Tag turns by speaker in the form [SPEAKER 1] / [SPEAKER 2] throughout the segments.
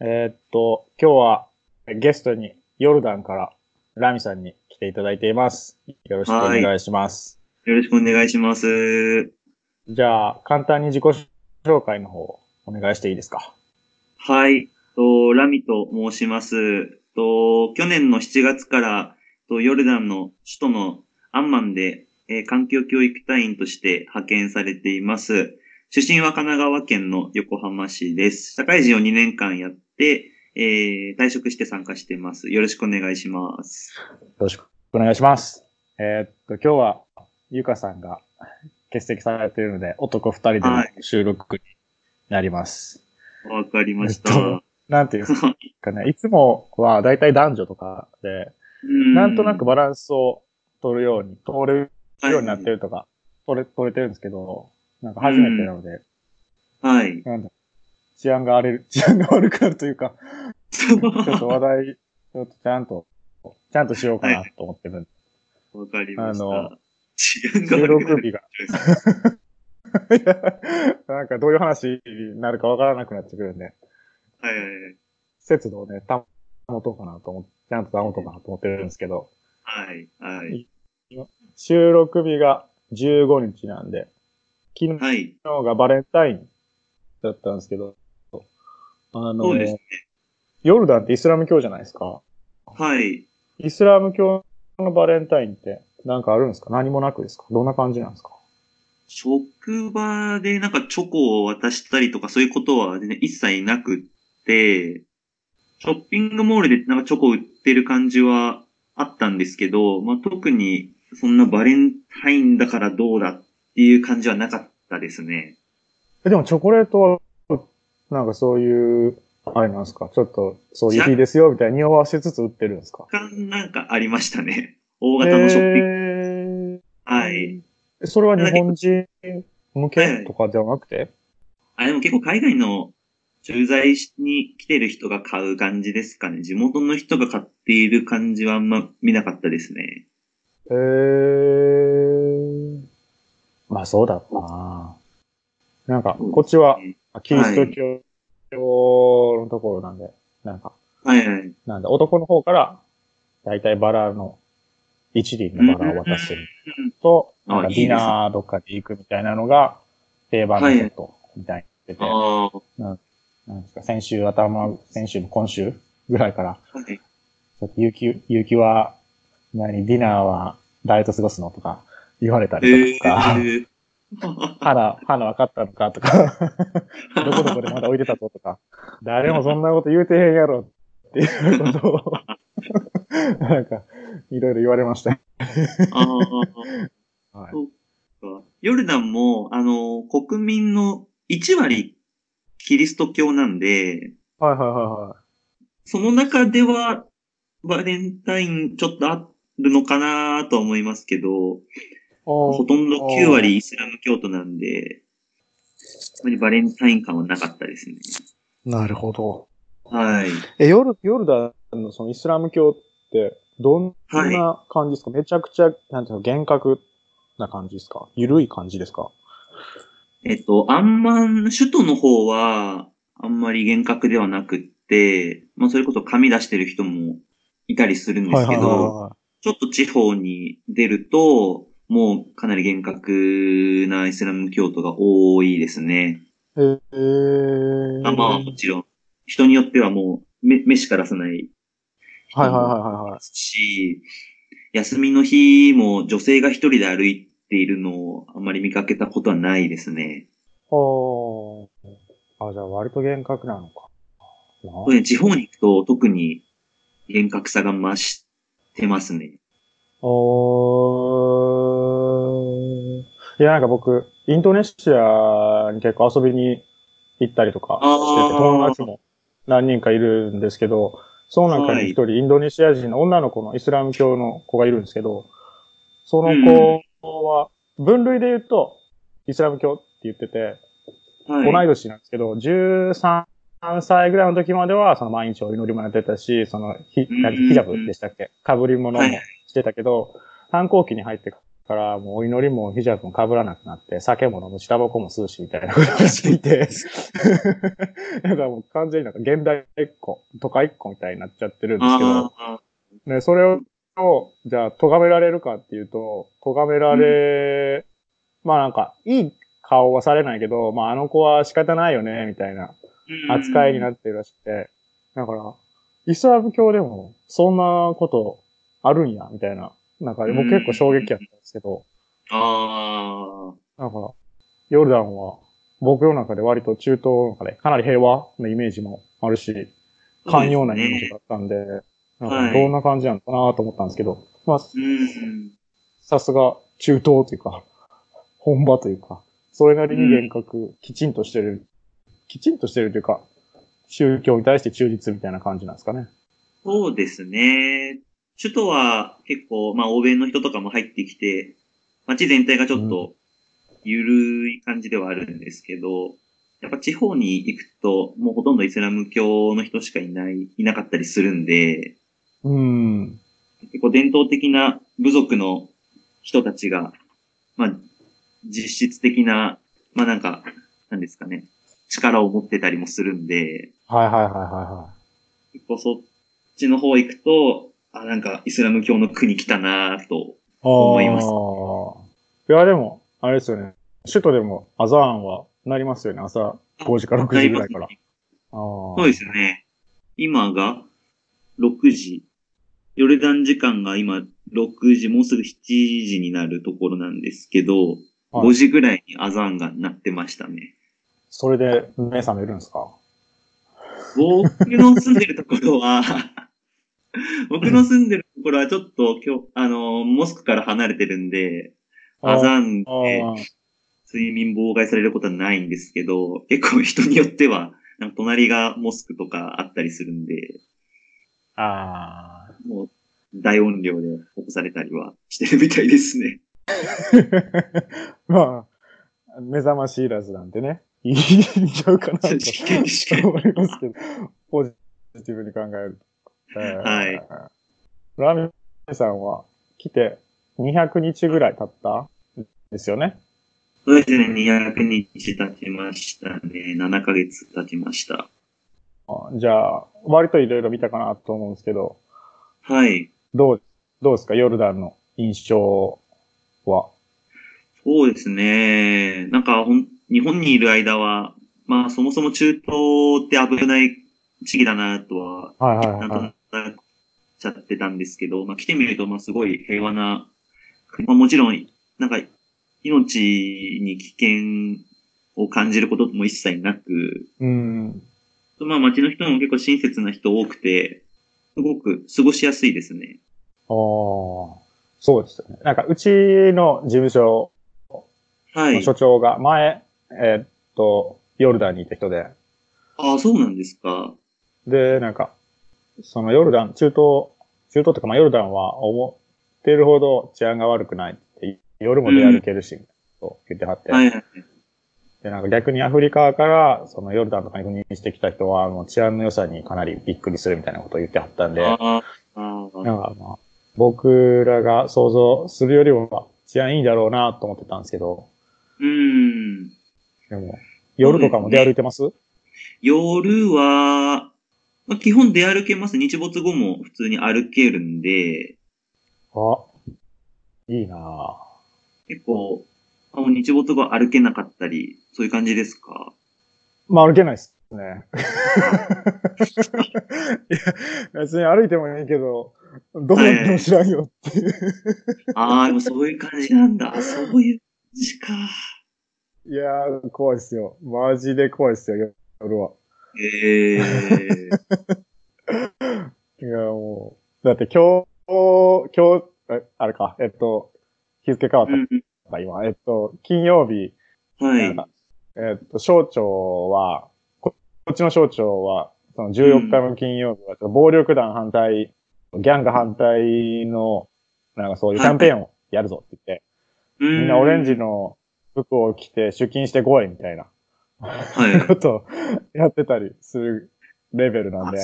[SPEAKER 1] えーっと、今日はゲストにヨルダンからラミさんに来ていただいています。よろしくお願いします。
[SPEAKER 2] よろしくお願いします。
[SPEAKER 1] じゃあ、簡単に自己紹介の方お願いしていいですか？
[SPEAKER 2] はい。と、ラミと申します。と、去年の7月から、と、ヨルダンの首都のアンマンで、えー環境教育隊員として派遣されています。出身は神奈川県の横浜市です。社会人を2年間やって、えー退職して参加しています。よろしくお願いします。
[SPEAKER 1] よろしくお願いします。えーっと、今日はゆかさんが欠席されているので、男二人での
[SPEAKER 2] はい
[SPEAKER 1] 収録になります。
[SPEAKER 2] わかりました。
[SPEAKER 1] えっとなんていうんですかね、いつもはだいたい男女とかで、なんとなくバランスを取るように、取れるようになってるとか、取れ、取れてるんですけど、なんか初めてなので、
[SPEAKER 2] はい。
[SPEAKER 1] なんだ、治安が荒れる、治安が悪くなるというか、ちょっと話題、ちょっとちゃんと、ちゃんとしようかなと思ってるんで、
[SPEAKER 2] わかりまし
[SPEAKER 1] あの
[SPEAKER 2] た。治安が
[SPEAKER 1] 収
[SPEAKER 2] 悪くなる
[SPEAKER 1] 録日が、なんかどういう話になるかわからなくなってくるんで、
[SPEAKER 2] はいはいはい。
[SPEAKER 1] 節度をね、保とうかなと思って、ちゃんと保とうかなと思ってるんですけど、
[SPEAKER 2] はい。はい。
[SPEAKER 1] 収録日が15日なんで、昨日
[SPEAKER 2] はい。
[SPEAKER 1] がバレンタインだったんですけど、あの、
[SPEAKER 2] そうですね。
[SPEAKER 1] ヨルダンってイスラム教じゃないですか？
[SPEAKER 2] はい。
[SPEAKER 1] イスラム教のバレンタインってなんかあるんですか？何もなくですか？どんな感じなんですか？
[SPEAKER 2] 職場でなんかチョコを渡したりとかそういうことは一切なくって、ショッピングモールでなんかチョコ売ってる感じはあったんですけど、まあ、特にそんなバレンタインだからどうだっていう感じはなかったですね。
[SPEAKER 1] えでもチョコレートは、なんかそういう、あれなんですか？ちょっと、そういう日ですよ、みたいに匂わせつつ売ってるんですか？
[SPEAKER 2] 他なんかありましたね。大型のショッピング。
[SPEAKER 1] ング
[SPEAKER 2] はい。
[SPEAKER 1] えそれは日本人向けとかじゃなくて？
[SPEAKER 2] あ、でも結構海外の駐在に来てる人が買う感じですかね。地元の人が買っている感じはあんま見なかったですね。
[SPEAKER 1] へー。まあそうだったななんか、こっちは、キリスト教のところなんで、なんか、
[SPEAKER 2] はいはい。
[SPEAKER 1] なんだ、男の方から、だいたいバラの、一輪のバラを渡すると、
[SPEAKER 2] うん
[SPEAKER 1] なんかディナーどっかで行くみたいなのが、定番のこと、みたいに言ってて、
[SPEAKER 2] ああ、
[SPEAKER 1] なんですか、先週頭、先週の今週ぐらいから、
[SPEAKER 2] はい。
[SPEAKER 1] ちょっと、ゆき、ゆきは、何、ディナーは誰と過ごすのとか言われた
[SPEAKER 2] え
[SPEAKER 1] りとか、
[SPEAKER 2] ー、
[SPEAKER 1] 花、花分かったのかとか、どこどこでまだ置いてたぞとか、誰もそんなこと言うてへんやろっていうことを、なんか、いろいろ言われました。はい。
[SPEAKER 2] ヨルダンも、あの、国民の1割キリスト教なんで、
[SPEAKER 1] はいはいは
[SPEAKER 2] その中では、バレンタインちょっとあるのかなとは思いますけど、
[SPEAKER 1] いはい。
[SPEAKER 2] ほとんど9割イスラム教徒なんで、あまりバレンタイン感はなかったですね。
[SPEAKER 1] なるほど。
[SPEAKER 2] はい。
[SPEAKER 1] え、ヨル、ヨルダンのそのイスラム教って、どんな感じですか、めちゃくちゃ、なんていうの、厳格な感じですか？ゆるい感じですか？
[SPEAKER 2] えっと、アンマン、首都の方は、あんまり厳格ではなくって、まあ、それこそ紙出してる人もいたりするんですけど、
[SPEAKER 1] は
[SPEAKER 2] ちょっと地方に出ると、もうかなり厳格なイスラム教徒が多いですね。
[SPEAKER 1] いはいはい。えー。
[SPEAKER 2] あまあ、もちろん、人によってはもう、め、飯からさない
[SPEAKER 1] はいはいはいはいはい。
[SPEAKER 2] し、休みの日も女性が一人で歩いているのをあまり見かけたことはないですね。
[SPEAKER 1] ほー。あ、じゃあ割と厳格なのか。な
[SPEAKER 2] そういう地方に行くと特に厳格さが増してますね。
[SPEAKER 1] おー。いや、なんか僕、インドネシアに結構遊びに行ったりとかしてて、友達も何人かいるんですけど、その中に一人インドネシア人の女の子のイスラム教の子がいるんですけど、その子は、分類で言うと、イスラム教って言ってて、
[SPEAKER 2] はい。
[SPEAKER 1] 同い年なんですけど、13歳ぐらいの時までは、その毎日お祈りもやってたし、そのヒ、ヒジャブでしたっけ？被り物も
[SPEAKER 2] はい。
[SPEAKER 1] してたけど、反抗期に入ってかから、もうお祈りもヒジャブも被らなくなって、酒も飲むし、タバコも吸うし、みたいなことをしていて、だからもう完全になんか現代一個、都会一個みたいになっちゃってるんですけど、ね、それを、じゃあ、咎められるかっていうと、咎められ、まあなんか、いい顔はされないけど、まああの子は仕方ないよね、みたいな扱いにな
[SPEAKER 2] っ
[SPEAKER 1] ってるらしくて、だから、イスラム教でも、そんなことあるんや、みたいな。なんか、僕結構衝撃やったんですけど、
[SPEAKER 2] ああ、
[SPEAKER 1] だから、ヨルダンは、僕の中で割と中東の中でかなり平和なイメージもあるし、寛容なイメージだったんで、なんかどんな感じなのかなと思ったんですけど、まあ、
[SPEAKER 2] うん。
[SPEAKER 1] さすが中東というか、本場というか、それなりに厳格、きちんとしてる、きちんとしてるというか、宗教に対して忠実みたいな感じなんですかね。
[SPEAKER 2] そうですね。首都は結構、まあ、欧米の人とかも入ってきて、街全体がちょっと、ゆるい感じではあるんですけど、やっぱ地方に行くと、もうほとんどイスラム教の人しかいない、いなかったりするんで、
[SPEAKER 1] うん。
[SPEAKER 2] 結構伝統的な部族の人たちが、まあ、実質的な、まあなんか、なんですかね、力を持ってたりもするんで、
[SPEAKER 1] はいはいはいは
[SPEAKER 2] 結構そっちの方行くと、あ、なんかイスラム教の国来たなぁと。思います
[SPEAKER 1] す。いや、でも、あれですよね。首都でもアザーンはなりますよね。朝5時から6時ぐらいから。あ
[SPEAKER 2] そ
[SPEAKER 1] そう
[SPEAKER 2] ですね。今が6時。ヨルダン時間が今6時、もうすぐ7時になるところなんですけど、
[SPEAKER 1] はい
[SPEAKER 2] 5時ぐらいにアザーンが鳴ってましたね。
[SPEAKER 1] それで目覚めるんですか？
[SPEAKER 2] 僕の住んでるところは、僕の住んでるところはちょっと今日、あの、モスクから離れてるんで、アザーン
[SPEAKER 1] あ
[SPEAKER 2] で
[SPEAKER 1] ー
[SPEAKER 2] 睡眠妨害されることはないんですけど、結構人によっては、なんか隣がモスクとかあったりするんで、
[SPEAKER 1] あ
[SPEAKER 2] もう大音量で起こされたりはしてるみたいですね。
[SPEAKER 1] ー。まあ、目覚ましいらずなんてね、いいんちゃうかなと思いますけど、ポジティブに考えると。えー
[SPEAKER 2] はい。
[SPEAKER 1] ラミさんは来て200日ぐらい経った？んですよね。
[SPEAKER 2] そうですね、200日経ちましたね。7ヶ月経ちました。
[SPEAKER 1] あじゃあ、割といろいろ見たかなと思うんですけど、
[SPEAKER 2] はい。
[SPEAKER 1] どう、どうですか？ヨルダンの印象は。
[SPEAKER 2] そうですね。なんかほん、日本にいる間は、まあそもそも中東って危ない地域だなとは、
[SPEAKER 1] はいはい
[SPEAKER 2] なんと
[SPEAKER 1] は。
[SPEAKER 2] ないくちゃってたんですけど、まあ来てみると、まあすごい平和な、まあもちろん、なんか、命に危険を感じることも一切なく、
[SPEAKER 1] うん。
[SPEAKER 2] まあ街の人も結構親切な人多くて、すごく過ごしやすいですね。
[SPEAKER 1] ああ、そうですよね。なんか、うちの事務所
[SPEAKER 2] はい。
[SPEAKER 1] の所長が前、えーっと、ヨルダンにいた人で、
[SPEAKER 2] ああ、そうなんですか。
[SPEAKER 1] で、なんか、そのヨルダン、中東、中東とか、まあヨルダンは思ってるほど治安が悪くないって、夜も出歩けるし、と言ってはって、
[SPEAKER 2] はいはい。
[SPEAKER 1] で、なんか逆にアフリカから、そのヨルダンとかに赴任してきた人は、もう治安の良さにかなりびっくりするみたいなことを言ってはったんで、なんかまあ、僕らが想像するよりは治安いいだろうなと思ってたんですけど、
[SPEAKER 2] うん。
[SPEAKER 1] でも、夜とかも出歩いてます？
[SPEAKER 2] 夜は、まあ、基本出歩けます。日没後も普通に歩けるんで、
[SPEAKER 1] あ、いいなぁ。
[SPEAKER 2] 結構、あもう日没後歩けなかったり、そういう感じですか？
[SPEAKER 1] まあ歩けないっすね。いや、別に歩いてもいいけど、どうやっても知らんよっていう。
[SPEAKER 2] ああ、でもそういう感じなんだ。そういう感じか。
[SPEAKER 1] いやー、怖いっすよ。マジで怖いっすよ、夜は。
[SPEAKER 2] ええ
[SPEAKER 1] いや、もう。だって今日、今日、ああれか、えっと、日付変わっ
[SPEAKER 2] うん
[SPEAKER 1] た、今。えっと、金曜日、
[SPEAKER 2] はい。
[SPEAKER 1] えっと、省庁は、ここっちの省庁は、その14日の金曜日は、暴力団反対、ギャング反対の、なんかそういうキャンペーンをやるぞって言って、
[SPEAKER 2] み
[SPEAKER 1] みんなオレンジの服を着て出勤してこいみたいな
[SPEAKER 2] はい。
[SPEAKER 1] ことをやってたりするレベルなん
[SPEAKER 2] あ、
[SPEAKER 1] で。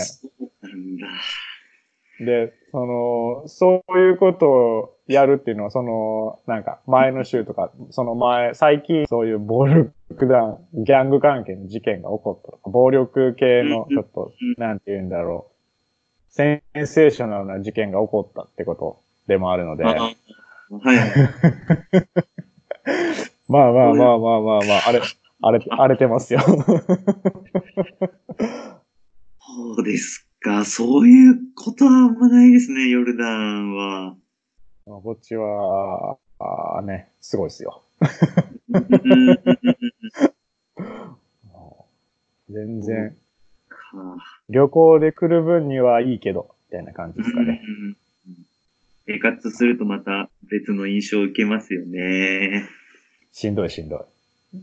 [SPEAKER 1] で、その、そういうことをやるっていうのは、その、なんか、前の週とか、その前、最近そういう暴力団、ギャング関係の事件が起こったとか、暴力系の、ちょっと、なんて言うんだろう、センセーショナルな事件が起こったってことでもあるので、
[SPEAKER 2] あはい。
[SPEAKER 1] まあまあまあまあまあまあ、あれ、荒れ、荒れてますよ。
[SPEAKER 2] そうですか。そういうことはあんまないですね、ヨルダンは。
[SPEAKER 1] こっちは、あーね、すごいですよ。
[SPEAKER 2] うん
[SPEAKER 1] 全然、
[SPEAKER 2] か
[SPEAKER 1] 旅行で来る分にはいいけど、みたいな感じですかね。
[SPEAKER 2] うん生活するとまた別の印象を受けますよね。
[SPEAKER 1] しんどいしんどい。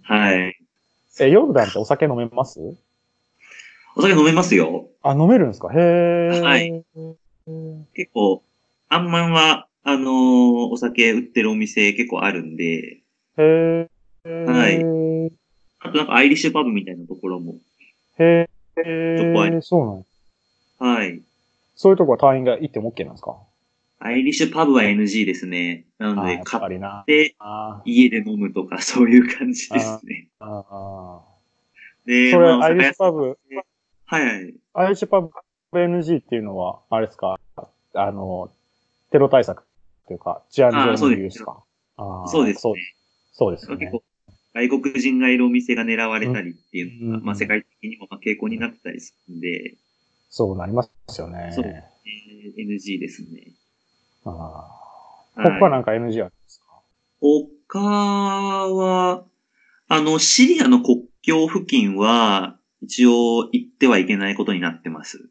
[SPEAKER 2] はい。
[SPEAKER 1] え、ヨルダンってお酒飲めます？
[SPEAKER 2] お酒飲めますよ。
[SPEAKER 1] あ、飲めるんですか？へー。
[SPEAKER 2] はい結構、アンマンは、あのーお酒売ってるお店結構あるんで、
[SPEAKER 1] へー。
[SPEAKER 2] はいあとなんかアイリッシュパブみたいなところも。
[SPEAKER 1] へ
[SPEAKER 2] ちょっとあ
[SPEAKER 1] そうなん
[SPEAKER 2] はい。
[SPEAKER 1] そういうとこは隊員が行っても OK なんですか？
[SPEAKER 2] アイリッシュパブは NG ですね。なので、買っ。て
[SPEAKER 1] あ
[SPEAKER 2] 家で飲むとか そういう感じですね。
[SPEAKER 1] ーあ
[SPEAKER 2] で、
[SPEAKER 1] ー。それ、
[SPEAKER 2] まあ
[SPEAKER 1] アイリッシュパブ、
[SPEAKER 2] はいはい。
[SPEAKER 1] アイリッシュパブ NG っていうのは、あれですか？あの、テロ対策というか、治安上の理由ですか？
[SPEAKER 2] そうです
[SPEAKER 1] そう
[SPEAKER 2] ね。
[SPEAKER 1] そうです。
[SPEAKER 2] 結構、外国人がいるお店が狙われたりっていうのが、
[SPEAKER 1] うん
[SPEAKER 2] まあ世界的にもまあ傾向になってたりするんで、
[SPEAKER 1] そうなりますよね。
[SPEAKER 2] そうえー NG ですね。
[SPEAKER 1] あー
[SPEAKER 2] はい
[SPEAKER 1] 他なんか NG あるんですか？
[SPEAKER 2] 他は、あの、シリアの国境付近は、一応行ってはいけないことになってます。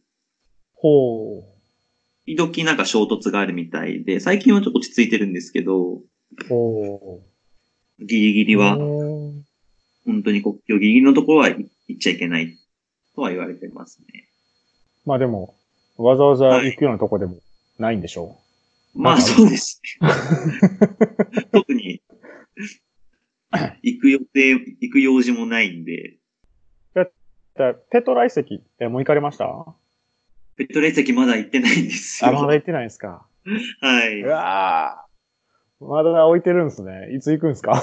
[SPEAKER 1] ほ
[SPEAKER 2] 時々なんか衝突があるみたいで、最近はちょっと落ち着いてるんですけど、
[SPEAKER 1] う。ほう。
[SPEAKER 2] ギリギリは、本当に国境ギリギリのところは行っちゃいけないとは言われてますね。
[SPEAKER 1] まあでも、わざわざ行くようなとこでもないんでしょ
[SPEAKER 2] まあそうですね。特に、行く予定、行く用事もないんで、
[SPEAKER 1] ペトラ遺跡、え、もう行かれました？
[SPEAKER 2] ペットレ石まだ行ってないんです
[SPEAKER 1] あ、
[SPEAKER 2] よ。
[SPEAKER 1] まだ行ってないんですか？
[SPEAKER 2] はい。
[SPEAKER 1] うわーまだ置いてるんですね。いつ行くんですか？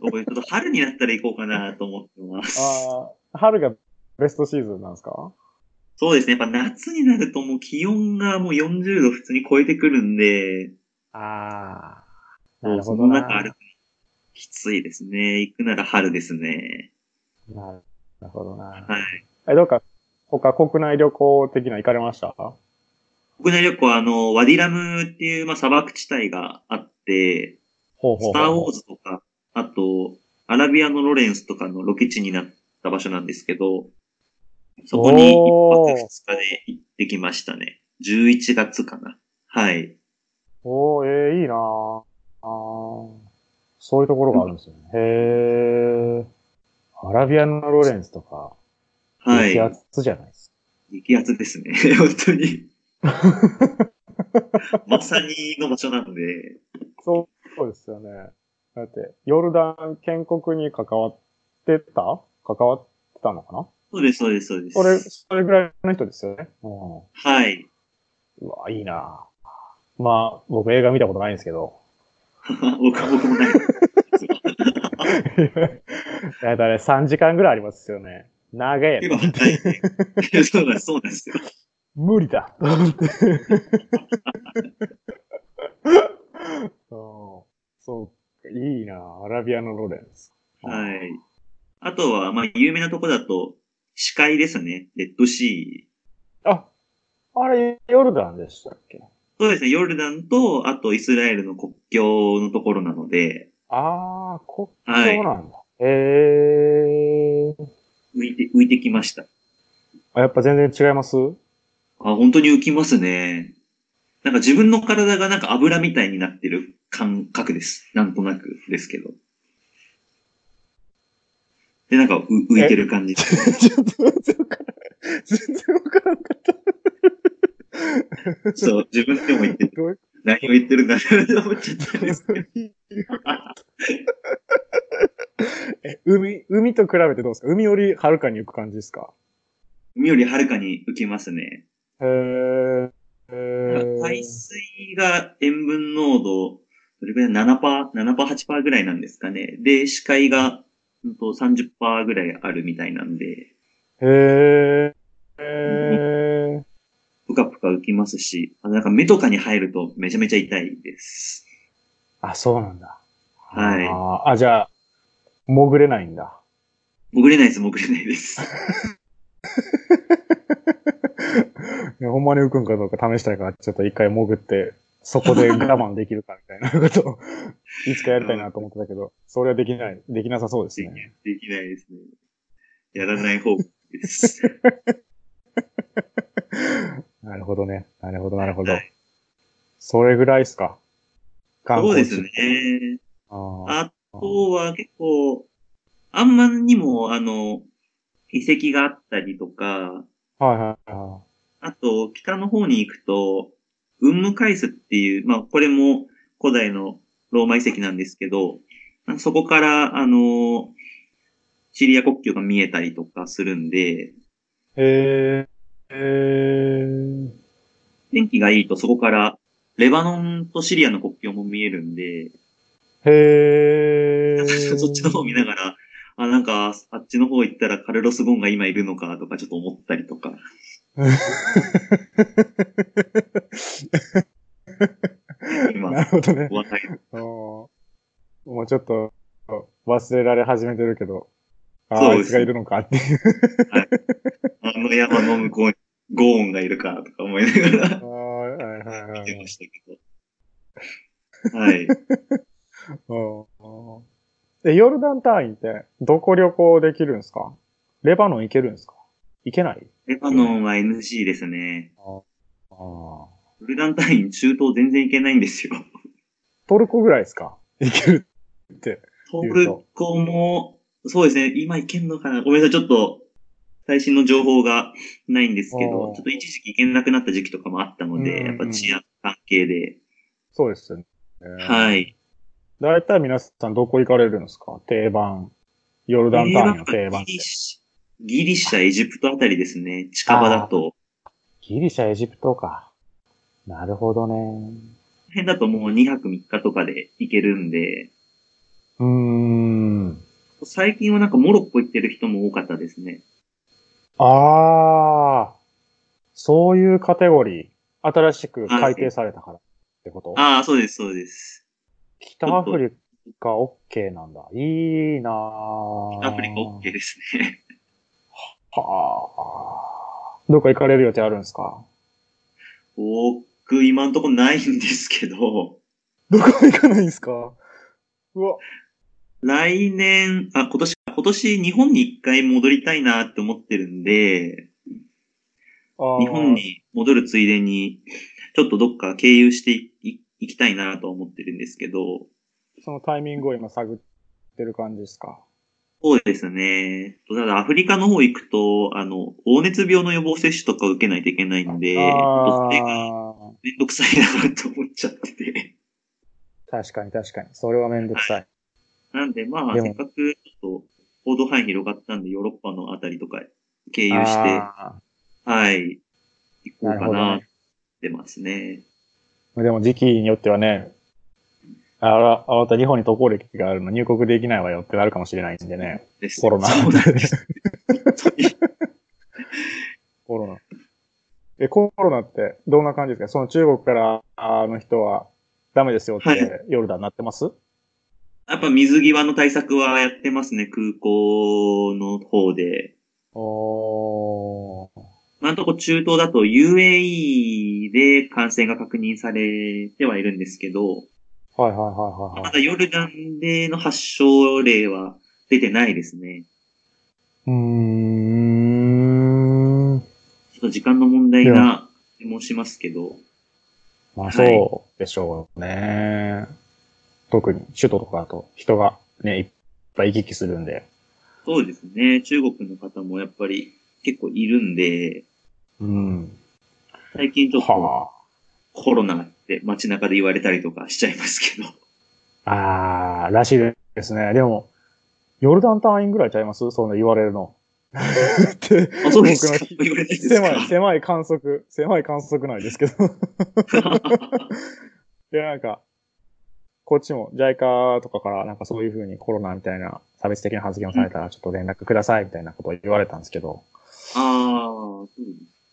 [SPEAKER 2] 僕ちょっと春になったら行こうかなと思ってます。
[SPEAKER 1] あー春がベストシーズンなんですか？
[SPEAKER 2] そうですね。やっぱ夏になるともう気温がもう40度普通に超えてくるんで、
[SPEAKER 1] ああ。なるほどな。
[SPEAKER 2] の中歩くのきついですね。行くなら春ですね。
[SPEAKER 1] なるほどな。
[SPEAKER 2] はい。
[SPEAKER 1] え、どうか、他国内旅行的な行かれました？
[SPEAKER 2] 国内旅行はあの、ワディラムっていう、まあ、砂漠地帯があって、
[SPEAKER 1] ほうほうほう
[SPEAKER 2] スターウォーズとか、あと、アラビアのロレンスとかのロケ地になった場所なんですけど、そこに一泊二日で行ってきましたね。11月かな。はい。
[SPEAKER 1] おー、えー、いいなぁあーそういうところがあるんですよね。へー。アラビアのロレンスとか、
[SPEAKER 2] はい。
[SPEAKER 1] 激アツじゃないです
[SPEAKER 2] 激アツですね。本当に。まさにの場所なので、
[SPEAKER 1] か。そう、そうですよね。だって、ヨルダン建国に関わってた？関わってたのかな？
[SPEAKER 2] そうです、そうです、そうです。
[SPEAKER 1] それ、それぐらいの人ですよね。うん
[SPEAKER 2] はい。
[SPEAKER 1] うわ、いいなぁまあ、僕映画見たことないんですけど。
[SPEAKER 2] 僕 は僕もない。
[SPEAKER 1] だいたい3時間ぐらいありますよね。
[SPEAKER 2] 長いね。いやそうなんです、そうなんですよ。
[SPEAKER 1] 無理だ そうそういいなアラビアのロレンス。
[SPEAKER 2] はい。あとは、まあ、有名なとこだと、視界ですね。レッドシー。
[SPEAKER 1] あ、あれ、ヨルダンでしたっけ？
[SPEAKER 2] そうですね。ヨルダンと、あとイスラエルの国境のところなので、
[SPEAKER 1] あー、国
[SPEAKER 2] はい
[SPEAKER 1] 境なんだ。へー。
[SPEAKER 2] 浮いて、浮いてきました。
[SPEAKER 1] あ、やっぱ全然違います？
[SPEAKER 2] あ、本当に浮きますね。なんか自分の体がなんか油みたいになってる感覚です。なんとなくですけど。で、なんかう浮いてる感じ。
[SPEAKER 1] ちょっと全然わからん。全然わからんかった。
[SPEAKER 2] そう、自分でも言って何を言ってるんだろうと思っちゃったんですけど。
[SPEAKER 1] え、海、海と比べてどうですか？海よりはるかに行く感じですか？
[SPEAKER 2] 海よりはるかに浮きますね。
[SPEAKER 1] へー。
[SPEAKER 2] 海水が塩分濃度、どれぐらい ?7%、7%、8%ぐらいなんですかね。で、視界が、うんと30%ぐらいあるみたいなんで、
[SPEAKER 1] へー。へー。
[SPEAKER 2] ぷかぷか浮きますし、あのなんか目とかに入るとめちゃめちゃ痛いです。
[SPEAKER 1] あ、そうなんだ。
[SPEAKER 2] はい
[SPEAKER 1] あーあ、じゃあ、潜れないんだ。
[SPEAKER 2] 潜れないです、潜れないです。
[SPEAKER 1] い やほんまに浮くんかどうか試したいから、ちょっと一回潜って、そこで我慢できるかみたいなことを、いつかやりたいなと思ってたけど、それはできない、できなさそうですね。
[SPEAKER 2] できないですね。やらない方です。
[SPEAKER 1] なるほどね。なるほど、なるほど
[SPEAKER 2] はい。
[SPEAKER 1] それぐらいですか？
[SPEAKER 2] そうです。ね。
[SPEAKER 1] あ
[SPEAKER 2] とは結構、あんまんにも、あの、遺跡があったりとか、
[SPEAKER 1] はいはいは
[SPEAKER 2] あと、北の方に行くと、ウンムカイスっていう、まあ、これも古代のローマ遺跡なんですけど、そこから、あの、シリア国境が見えたりとかするんで、
[SPEAKER 1] い。へー。へー。
[SPEAKER 2] 天気がいいとそこから、レバノンとシリアの国境も見えるんで、
[SPEAKER 1] へー。
[SPEAKER 2] そっちの方見ながら、あ、なんか、あっちの方行ったらカルロス・ゴーンが今いるのかとかちょっと思ったりとか。今、
[SPEAKER 1] なるほどね。もうちょっと忘れられ始めてるけど、ああ、いつがいるのかっていう。
[SPEAKER 2] あの山の向こうにゴーンがいるかとか思いながら
[SPEAKER 1] はいはいはい
[SPEAKER 2] 見てましたけど。はい。
[SPEAKER 1] うんえ、ヨルダン単位ってどこ旅行できるんですか？レバノン行けるんですか？行けない？
[SPEAKER 2] レバノンは NG ですね。
[SPEAKER 1] ああ。
[SPEAKER 2] ヨルダン単位中東全然行けないんですよ。
[SPEAKER 1] トルコぐらいですか？行けるって。
[SPEAKER 2] トルコも、そうですね、今行けんのかな？ごめんなさい、ちょっと、最新の情報がないんですけ
[SPEAKER 1] お
[SPEAKER 2] ど、
[SPEAKER 1] ー
[SPEAKER 2] ちょっと一時期行けなくなった時期とかもあったので、
[SPEAKER 1] うん
[SPEAKER 2] やっぱ治安関係で。
[SPEAKER 1] そうですよね。
[SPEAKER 2] は。い。
[SPEAKER 1] だいたい皆さんどこ行かれるんですか？定番。ヨルダン単位の定番って
[SPEAKER 2] ギリ。シャ、エジプトあたりですね。近場だと。
[SPEAKER 1] ギリシャ、エジプトか。なるほどね。
[SPEAKER 2] この辺だともう2泊3日とかで行けるんで、
[SPEAKER 1] うーん。
[SPEAKER 2] 最近はなんかモロッコ行ってる人も多かったですね。
[SPEAKER 1] ああ、そういうカテゴリー。新しく改定されたからってこと？
[SPEAKER 2] ああ、そうです、そうです。
[SPEAKER 1] 北アフリカ OK なんだ。いいなぁ
[SPEAKER 2] アフリカ OK ですね。
[SPEAKER 1] はあ。どっか行かれる予定あるんですか？
[SPEAKER 2] 僕、今んとこないんですけど、
[SPEAKER 1] どこ行かないんですか？うわ。
[SPEAKER 2] 来年、あ、今年、今年日本に一回戻りたいなって思ってるんで、日本。に戻るついでに、ちょっとどっか経由していい行きたいなとは思ってるんですけど、
[SPEAKER 1] そのタイミングを今探ってる感じですか？
[SPEAKER 2] そうですね。ただアフリカの方行くと、あの、黄熱病の予防接種とか受けないといけないんで、
[SPEAKER 1] あ
[SPEAKER 2] それが
[SPEAKER 1] あ。
[SPEAKER 2] めんどくさいなと思っちゃってて。
[SPEAKER 1] 確かに確かに。それはめんどくさい。
[SPEAKER 2] なんでまあ、せっかくちょっと報道範囲広がったんで、ヨーロッパのあたりとか経由して、
[SPEAKER 1] あ
[SPEAKER 2] はい、行こうか
[SPEAKER 1] な
[SPEAKER 2] な、
[SPEAKER 1] ね
[SPEAKER 2] ってますね。
[SPEAKER 1] ーでも時期によってはね、あら、あなた日本に渡航歴があるの入国できないわよってなるかもしれないんでね。
[SPEAKER 2] です
[SPEAKER 1] コロナ。コロナ。え、コロナってどんな感じですか？その中国からあの人はダメですよっ
[SPEAKER 2] はい
[SPEAKER 1] てヨルダンなってます、
[SPEAKER 2] やっぱ水際の対策はやってますね、空港の方で。
[SPEAKER 1] おー。
[SPEAKER 2] 今のところ中東だと UAE で感染が確認されてはいるんですけど、
[SPEAKER 1] はいはいはいはいはい。
[SPEAKER 2] まだヨルダンでの発症例は出てないですね。
[SPEAKER 1] うーん。
[SPEAKER 2] ちょっと時間の問題な気もしますけど、
[SPEAKER 1] まあ
[SPEAKER 2] はい
[SPEAKER 1] そうでしょうね。特に首都とかだと人がね、いっぱい行き来するんで。
[SPEAKER 2] そうですね。中国の方もやっぱり結構いるんで、
[SPEAKER 1] うん。
[SPEAKER 2] 最近ちょっと
[SPEAKER 1] は
[SPEAKER 2] コロナって街中で言われたりとかしちゃいますけど。
[SPEAKER 1] あ。あー、らしいですね。でも、ヨルダン単位ぐらいちゃいます？そんな言われるの。
[SPEAKER 2] あ、そうですか？
[SPEAKER 1] 狭い、狭い観測、狭い観測内ですけど。いや、なんか、こっちも JICA とかからなんかそういうふうにコロナみたいな差別的な発言をされたらちょっと連絡くださいみたいなことを言われたんですけど、
[SPEAKER 2] ああ、そう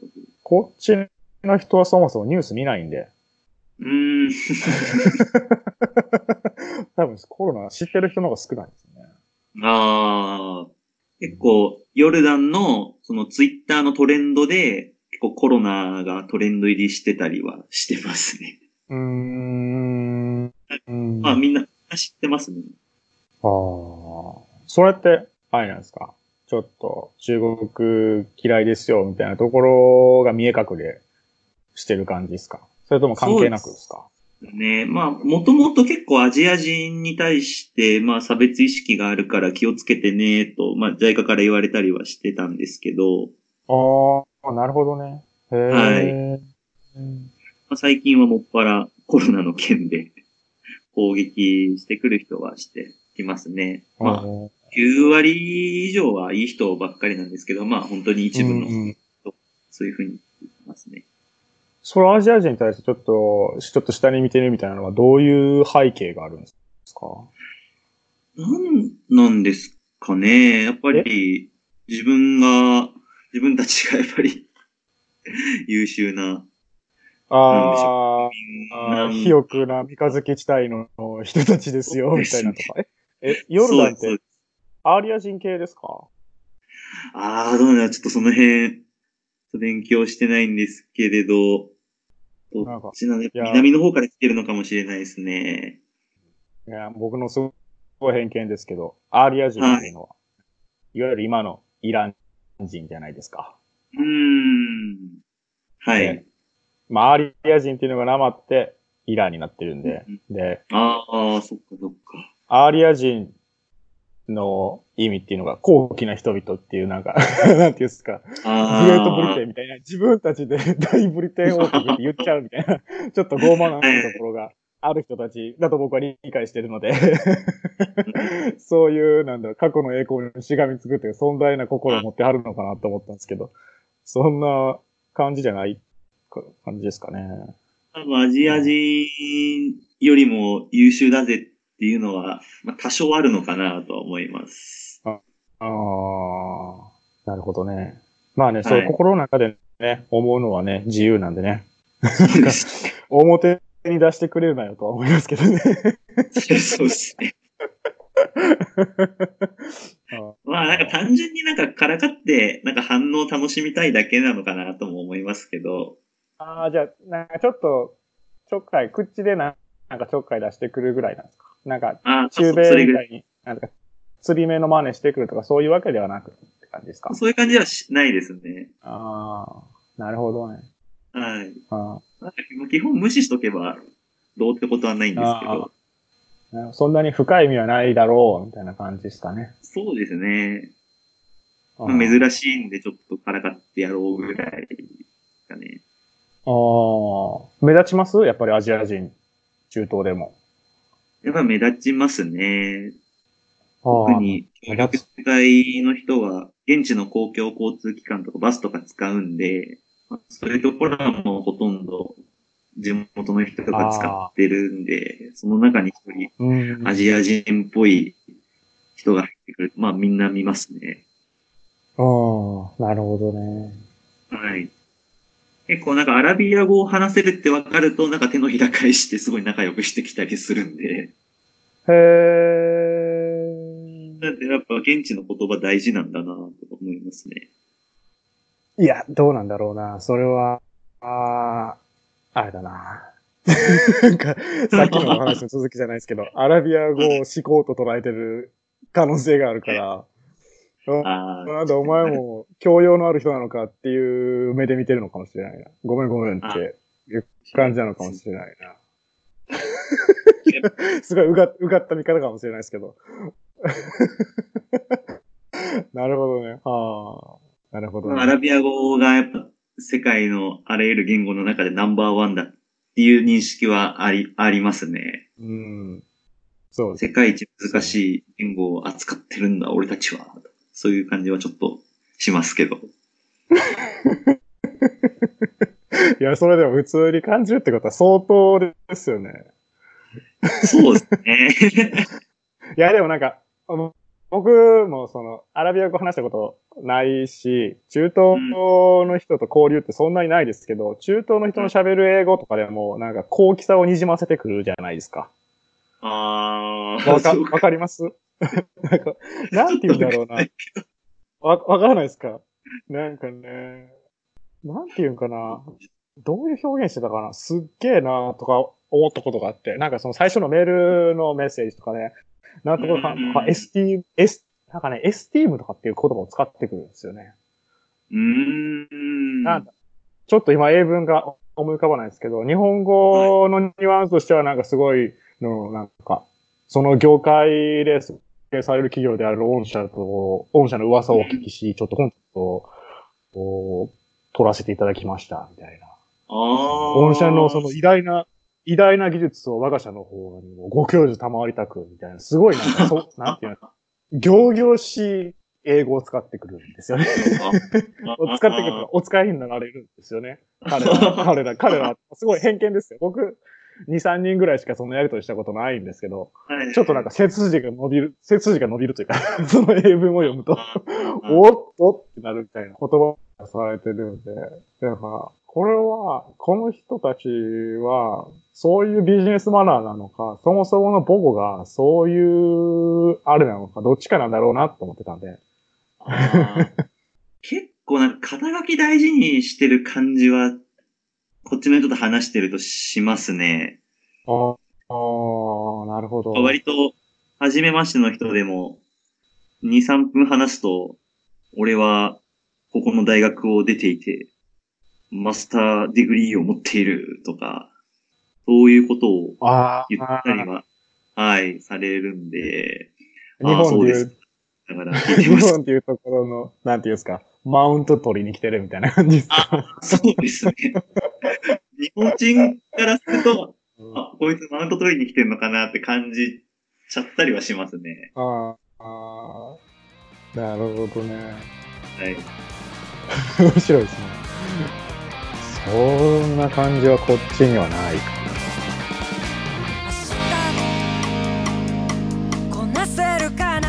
[SPEAKER 2] ですか。
[SPEAKER 1] こっちの人はそもそもニュース見ないんで、
[SPEAKER 2] うーん。
[SPEAKER 1] 多分コロナ知ってる人の方が少ないですね。
[SPEAKER 2] ああ、結構、ヨルダンの、そのツイッターのトレンドで、結構コロナがトレンド入りしてたりはしてますね。
[SPEAKER 1] うーん
[SPEAKER 2] まあみんな知ってますね。
[SPEAKER 1] ああ。それって、あれなんですか？ちょっと中国嫌いですよみたいなところが見え隠れしてる感じですか？それとも関係なくですか？
[SPEAKER 2] ねまあ、もともと結構アジア人に対して、まあ差別意識があるから気をつけてね、と、まあ JICA から言われたりはしてたんですけど、
[SPEAKER 1] ああ、なるほどね。へえ。
[SPEAKER 2] はい
[SPEAKER 1] うん
[SPEAKER 2] まあ、最近はもっぱらコロナの件で攻撃してくる人はしてきますね。まあ、
[SPEAKER 1] うん
[SPEAKER 2] 9割以上はいい人ばっかりなんですけど、まあ本当に一部の、そういうふうに言ってますね。
[SPEAKER 1] それアジア人に対してちょっと、ちょっと下に見てるみたいなのはどういう背景があるんですか？
[SPEAKER 2] なんなんですかね。やっぱり自分が、自分たちがやっぱり 優秀な、
[SPEAKER 1] ああ、
[SPEAKER 2] なん
[SPEAKER 1] 肥沃な三日月地帯の人たちですよ、みたいなとか？え、えヨルダンってアーリア人系ですか？
[SPEAKER 2] ああ、どうなちょっとその辺、勉強してないんですけれど、どっちなんで
[SPEAKER 1] いや
[SPEAKER 2] 南の方から来てるのかもしれないですね。
[SPEAKER 1] いや、僕のすごい偏見ですけど、アーリア人っていうのは、い、わゆる今のイラン人じゃないですか。
[SPEAKER 2] うーん。はい。
[SPEAKER 1] ねまあ、アーリア人っていうのがなまって、イランになってるんで、で、
[SPEAKER 2] ああ、そっかそっか。
[SPEAKER 1] アーリア人の意味っていうのが高貴な人々っていうなんか、なんていうんですか。グレートブリテンみたいな、自分たちで 大ブリテン王国って言っちゃうみたいな、ちょっと傲慢なところがある人たちだと僕は理解してるので、そういう、なんだ過去の栄光にしがみつくという壮大な心を持ってはるのかなと思ったんですけど、そんな感じじゃないか感じですかね。
[SPEAKER 2] 多分アジア人よりも優秀だぜっていうのは、まあ、多少あるのかなとは思います。
[SPEAKER 1] ああ、なるほどね。まあね、そう、
[SPEAKER 2] はい
[SPEAKER 1] 心の中でね、思うのはね、自由なんでね。表に出してくれるなよとは思いますけどね。
[SPEAKER 2] そうですね。まあなんか単純になんかからかって、なんか反応を楽しみたいだけなのかなとも思いますけど、
[SPEAKER 1] ああ、じゃあ、なんかちょっと、ちょっかい、口でななんかちょっかい出してくるぐらいなんですか？なんか、
[SPEAKER 2] ああ、
[SPEAKER 1] 中。米みたいに、なんか、釣り目の真似してくるとか、そういうわけではなくって感じですか？
[SPEAKER 2] そういう感じはしないですね。
[SPEAKER 1] ああ、なるほどね。
[SPEAKER 2] はい。
[SPEAKER 1] あ
[SPEAKER 2] 基本無視しとけばどうってことはないんですけ
[SPEAKER 1] あ
[SPEAKER 2] ど、
[SPEAKER 1] ーそんなに深い意味はないだろう、みたいな感じですかね。
[SPEAKER 2] そうですね。
[SPEAKER 1] あ
[SPEAKER 2] まあ、珍しいんでちょっとからかってやろうぐらいですかね。
[SPEAKER 1] あー目立ちます？やっぱりアジア人、中東でも。
[SPEAKER 2] やっぱ目立ちますね。
[SPEAKER 1] 特
[SPEAKER 2] 特に、協力隊の人は、現地の公共交通機関とかバスとか使うんで、まあそういうところはもうほとんど地元の人が使ってるんで、その中に一人
[SPEAKER 1] うん。
[SPEAKER 2] アジア人っぽい人が入ってくる。まあみんな見ますね。
[SPEAKER 1] ああ、なるほどね。
[SPEAKER 2] はい。結構なんかアラビア語を話せるって分かると、なんか手のひら返してすごい仲良くしてきたりするんで、
[SPEAKER 1] へえ。
[SPEAKER 2] なんでやっぱ現地の言葉大事なんだなと思いますね。
[SPEAKER 1] いや、どうなんだろうな。それは、ああ、あれだな。なんか、さっきのお話の続きじゃないですけど、アラビア語を思考と捉えてる可能性があるから、
[SPEAKER 2] ああ、
[SPEAKER 1] なんだお前も教養のある人なのかっていう目で見てるのかもしれないな。ごめんごめんっていう感じなのかもしれないな。すごいうがうがった見方かもしれないですけど。なるほどね。はあ。なるほど、ね。
[SPEAKER 2] アラビア語がやっぱ世界のあらゆる言語の中でナンバーワンだっていう認識はあり、ありますね。
[SPEAKER 1] うん。そう。
[SPEAKER 2] 世界一難しい言語を扱ってるんだ、俺たちは。そういう感じはちょっとしますけど。
[SPEAKER 1] いや、それでも普通に感じるってことは相当ですよね。
[SPEAKER 2] そうですね。
[SPEAKER 1] いや、でもなんか、あの僕もその、アラビア語話したことないし、中東の人と交流ってそんなにないですけど、中東の人の喋る英語とかでも、なんか高貴さをにじませてくるじゃないですか。
[SPEAKER 2] ああ。
[SPEAKER 1] わか、わかります？なんか、なんて言うんだろうな。わ、わからないですか？なんかね、なんて言うんかな？どういう表現してたかな？すっげえなとか思ったことがあって、なんかその最初のメールのメッセージとかね、なんとかかんとか、エティーム、エス、なんかね、エスティームとかっていう言葉を使ってくるんですよね。
[SPEAKER 2] うーん。
[SPEAKER 1] なんだちょっと今英文が思い浮かばないですけど、日本語のニュアンスとしてはなんかすごいの、なんか、その業界で設計される企業である御社と、御社の噂をお聞きし、ちょっと本当と、取らせていただきました、みたいな。御社のその偉大な、偉大な技術を我が社の方にもご教授賜りたく、みたいな、すごいなんか、そう、なんていうの、行々しい英語を使ってくるんですよね。使ってくるお使いになられるんですよね。彼ら、彼ら、彼ら、すごい偏見ですよ。僕、2、3人ぐらいしかそのやりとりしたことないんですけど、ちょっとなんか背筋が伸びる、背筋が伸びるというか その英文を読むとおっとってなるみたいな言葉がされてるんで、だから、これは、この人たちは、そういうビジネスマナーなのか、そもそもの母語がそういう、あれなのか、どっちかなんだろうなと思ってたんで。
[SPEAKER 2] 結構なんか肩書き大事にしてる感じはこっちの人と話してるとしますね。
[SPEAKER 1] ああ、なるほど。
[SPEAKER 2] 割と、初めましての人でも、2、3分話すと、俺は、ここの大学を出ていて、 master degree を持っているとか、そういうことを言ったりは、はい、されるんで、
[SPEAKER 1] 日本でいう、だから日本でいうところの、なんていうんですか、マウント取りに来てるみたいな感じですか？
[SPEAKER 2] あ、そうですね。日本人からすると、あ、こいつマウント取りに来てるのかなって感じちゃったりはしますね。
[SPEAKER 1] ああ、なるほどね。
[SPEAKER 2] はい。
[SPEAKER 1] 面白いですね。そんな感じはこっちにはないか
[SPEAKER 3] けない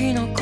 [SPEAKER 3] 道し